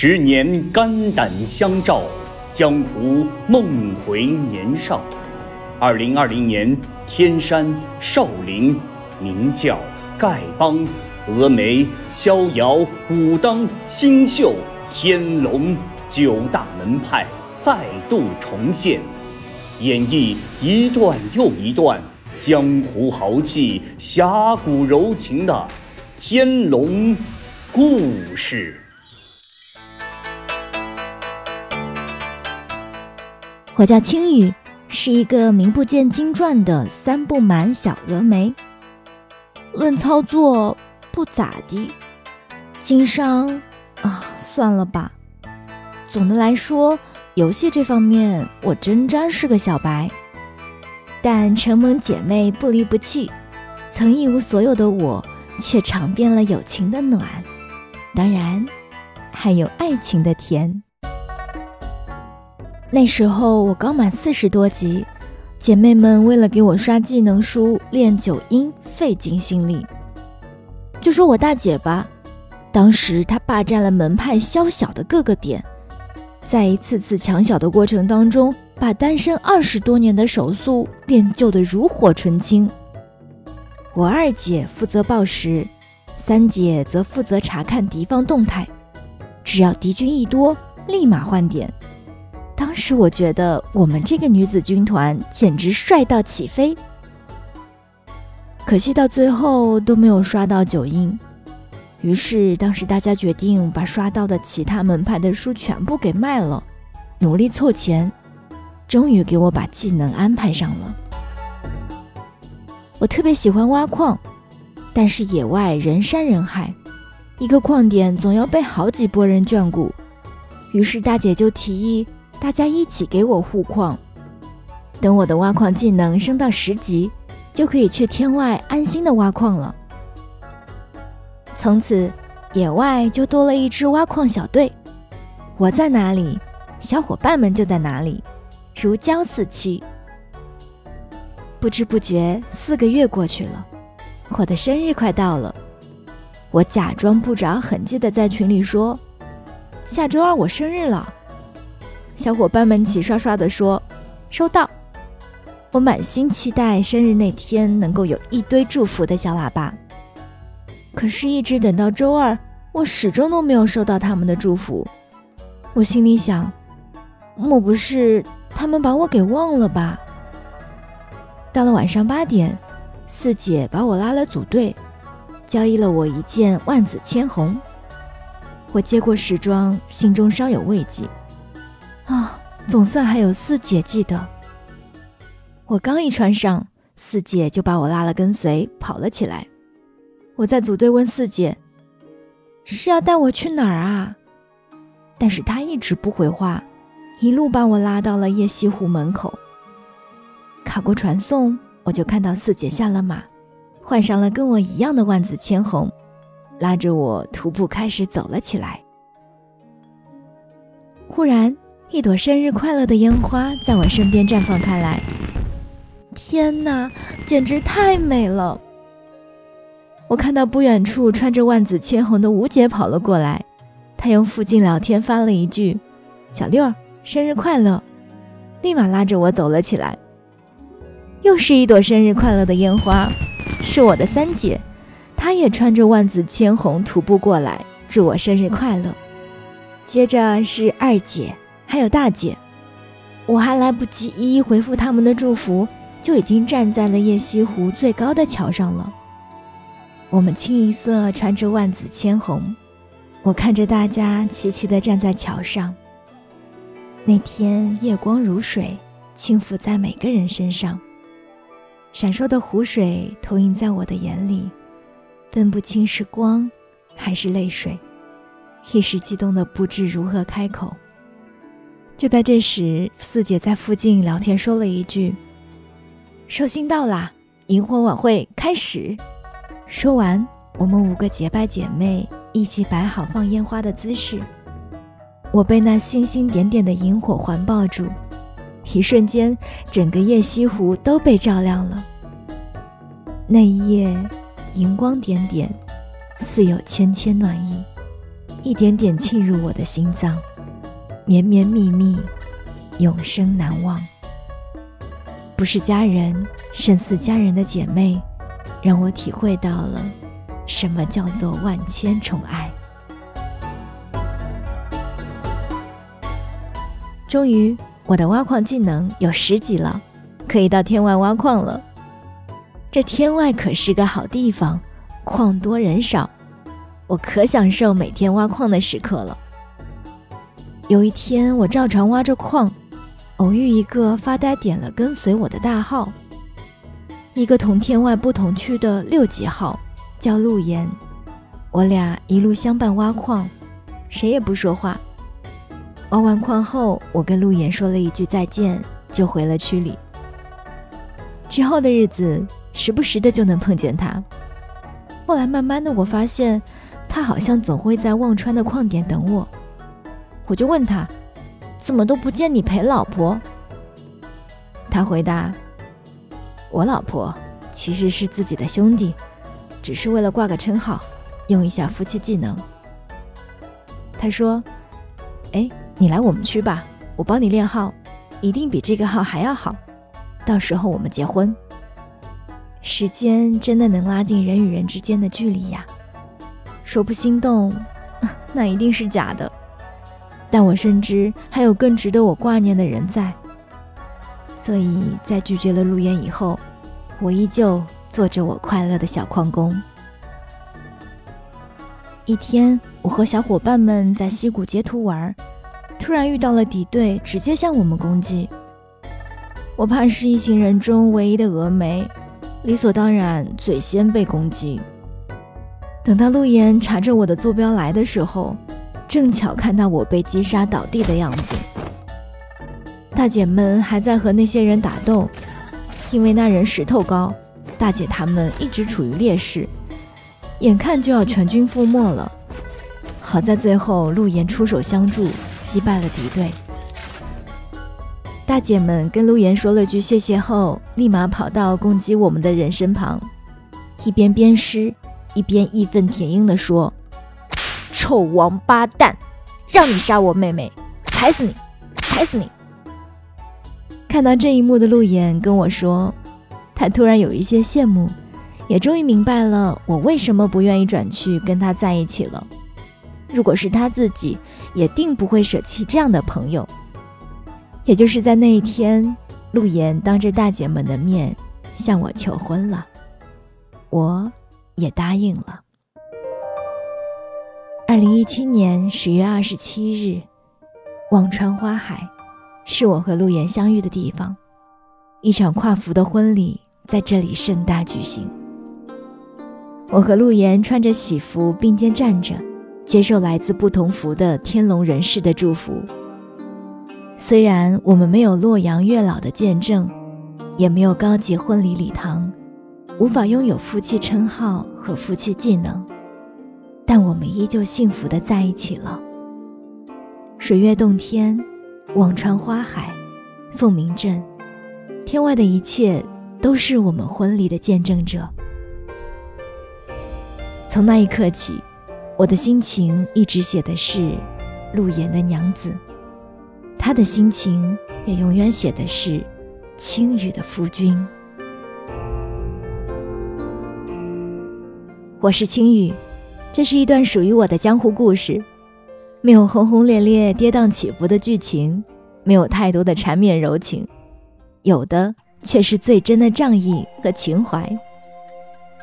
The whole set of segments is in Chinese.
十年肝胆相照，江湖梦回年少。二零二零年，天山、少林、明教、丐帮、峨眉、逍遥、武当、星宿、天龙九大门派再度重现，演绎一段又一段江湖豪气、侠骨柔情的天龙故事。我叫青雨，是一个名不见经传的三不满小峨眉。论操作不咋地，经商啊，算了吧。总的来说，游戏这方面我真真是个小白。但承蒙姐妹不离不弃，曾一无所有的我，却尝遍了友情的暖，当然还有爱情的甜。那时候我刚满四十多级，姐妹们为了给我刷技能书练九阴，费尽心力。就说我大姐吧，当时她霸占了门派宵小的各个点，在一次次抢小的过程当中，把单身二十多年的手速练就的如火纯青。我二姐负责报时，三姐则负责查看敌方动态，只要敌军一多，立马换点。当时我觉得我们这个女子军团简直帅到起飞，可惜到最后都没有刷到九阴。于是当时大家决定把刷到的其他门派的书全部给卖了，努力凑钱，终于给我把技能安排上了。我特别喜欢挖矿，但是野外人山人海，一个矿点总要被好几波人眷顾，于是大姐就提议。大家一起给我护矿，等我的挖矿技能升到十级，就可以去天外安心的挖矿了。从此，野外就多了一支挖矿小队，我在哪里，小伙伴们就在哪里，如胶似漆。不知不觉，四个月过去了，我的生日快到了，我假装不着痕迹的在群里说：“下周二我生日了。”小伙伴们齐刷刷地说：“收到。”我满心期待生日那天能够有一堆祝福的小喇叭。可是，一直等到周二，我始终都没有收到他们的祝福。我心里想：莫不是他们把我给忘了吧？到了晚上八点，四姐把我拉了组队，交易了我一件万紫千红。我接过时装，心中稍有慰藉。啊，总算还有四姐记得。我刚一穿上，四姐就把我拉了跟随，跑了起来。我在组队问四姐：“是要带我去哪儿啊？”但是她一直不回话，一路把我拉到了夜西湖门口。卡过传送，我就看到四姐下了马，换上了跟我一样的万紫千红，拉着我徒步开始走了起来。忽然。一朵生日快乐的烟花在我身边绽放开来，天哪，简直太美了！我看到不远处穿着万紫千红的吴姐跑了过来，她用附近聊天发了一句：“小六儿，生日快乐！”立马拉着我走了起来。又是一朵生日快乐的烟花，是我的三姐，她也穿着万紫千红徒步过来，祝我生日快乐。接着是二姐。还有大姐，我还来不及一一回复他们的祝福，就已经站在了夜西湖最高的桥上了。我们清一色穿着万紫千红，我看着大家齐齐地站在桥上。那天夜光如水，轻浮在每个人身上，闪烁的湖水投影在我的眼里，分不清是光还是泪水，一时激动的不知如何开口。就在这时，四姐在附近聊天，说了一句：“寿星到啦，萤火晚会开始。”说完，我们五个结拜姐妹一起摆好放烟花的姿势。我被那星星点点的萤火环抱住，一瞬间，整个夜西湖都被照亮了。那一夜，荧光点点，似有千千暖意。一点点沁入我的心脏，绵绵密密，永生难忘。不是家人，胜似家人的姐妹，让我体会到了什么叫做万千宠爱。终于，我的挖矿技能有十级了，可以到天外挖矿了。这天外可是个好地方，矿多人少，我可享受每天挖矿的时刻了。有一天，我照常挖着矿，偶遇一个发呆点了跟随我的大号，一个同天外不同区的六级号，叫陆岩。我俩一路相伴挖矿，谁也不说话。挖完矿后，我跟陆岩说了一句再见，就回了区里。之后的日子。时不时的就能碰见他。后来慢慢的，我发现他好像总会在忘川的矿点等我。我就问他，怎么都不见你陪老婆？他回答：我老婆其实是自己的兄弟，只是为了挂个称号，用一下夫妻技能。他说：哎，你来我们区吧，我帮你练号，一定比这个号还要好，到时候我们结婚。时间真的能拉近人与人之间的距离呀，说不心动，那一定是假的。但我深知还有更值得我挂念的人在，所以在拒绝了陆岩以后，我依旧做着我快乐的小矿工。一天，我和小伙伴们在溪谷截图玩，突然遇到了敌对，直接向我们攻击。我怕是一行人中唯一的峨眉。理所当然，最先被攻击。等到陆岩查着我的坐标来的时候，正巧看到我被击杀倒地的样子。大姐们还在和那些人打斗，因为那人石头高，大姐他们一直处于劣势，眼看就要全军覆没了。好在最后陆岩出手相助，击败了敌对。大姐们跟陆岩说了句谢谢后，立马跑到攻击我们的人身旁，一边鞭尸，一边义愤填膺地说：“臭王八蛋，让你杀我妹妹，踩死你，踩死你！”看到这一幕的陆岩跟我说，他突然有一些羡慕，也终于明白了我为什么不愿意转去跟他在一起了。如果是他自己，也定不会舍弃这样的朋友。也就是在那一天，陆岩当着大姐们的面向我求婚了，我也答应了。二零一七年十月二十七日，忘川花海是我和陆岩相遇的地方，一场跨服的婚礼在这里盛大举行。我和陆岩穿着喜服并肩站着，接受来自不同服的天龙人士的祝福。虽然我们没有洛阳月老的见证，也没有高级婚礼礼堂，无法拥有夫妻称号和夫妻技能，但我们依旧幸福的在一起了。水月洞天，忘川花海，凤鸣镇，天外的一切都是我们婚礼的见证者。从那一刻起，我的心情一直写的是陆岩的娘子。他的心情也永远写的是青羽的夫君。我是青羽，这是一段属于我的江湖故事，没有轰轰烈烈、跌宕起伏的剧情，没有太多的缠绵柔情，有的却是最真的仗义和情怀。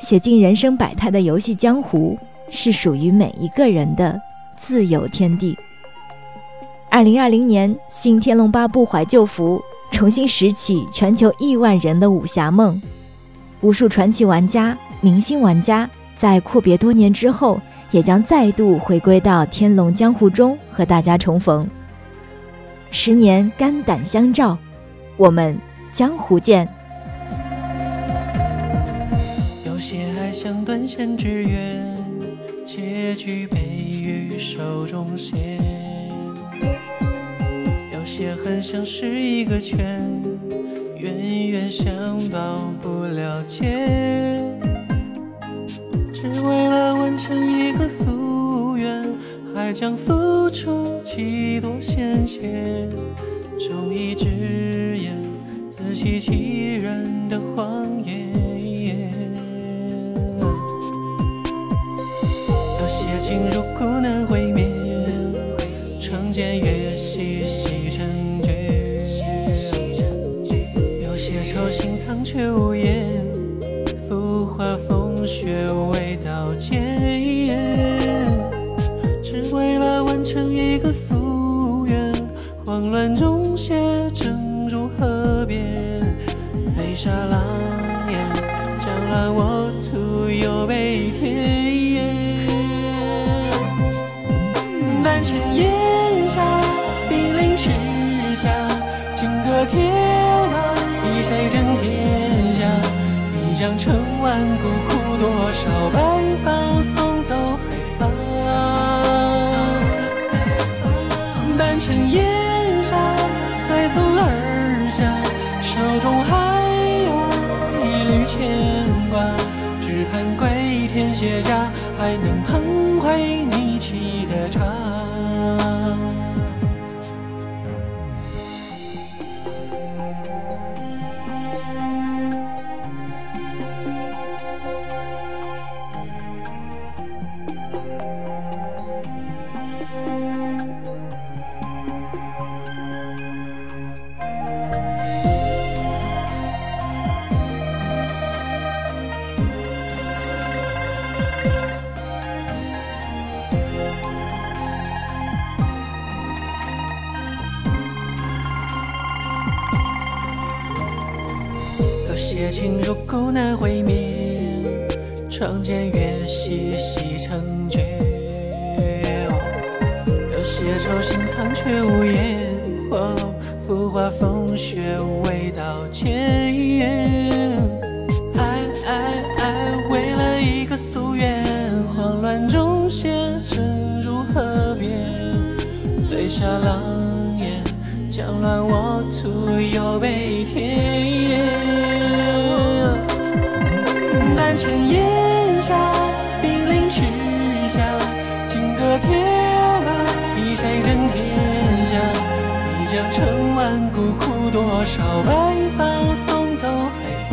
写尽人生百态的游戏江湖，是属于每一个人的自由天地。二零二零年，新《天龙八部》怀旧服重新拾起全球亿万人的武侠梦，无数传奇玩家、明星玩家在阔别多年之后，也将再度回归到天龙江湖中和大家重逢。十年肝胆相照，我们江湖见。有些爱像断线之缘，结局被于手中线。有些恨像是一个圈，远远想到不了解，只为了完成一个夙愿，还将付出几多鲜血，忠义之言自欺欺人的谎言。有些情如故难会面，成茧越细细成绝。有些愁心藏却无言，浮华风雪多少白发送走黑发。半城烟沙，随风而下，手中还有一缕牵挂，只盼归天卸甲，还能捧回你有些情如故难会面，长剑越细细成绝。有些愁心藏却无言，浮华风雪未道歉。爱爱爱，为了一个夙愿，慌乱中写成如河边，飞沙狼烟，将乱我徒有悲天。半城烟霞，兵临池下，金戈铁马，比谁争天下？一将成万骨，枯多少白发送走黑发。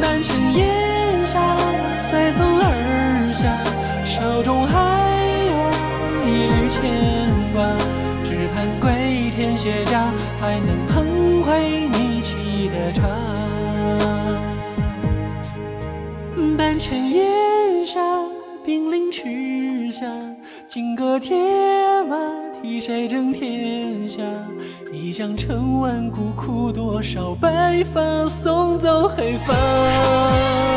半城烟霞，随风而下，手中还有一缕牵挂，只盼归天卸甲，还能铁马，替谁争天下？一将成万骨，枯多少白发送走黑发。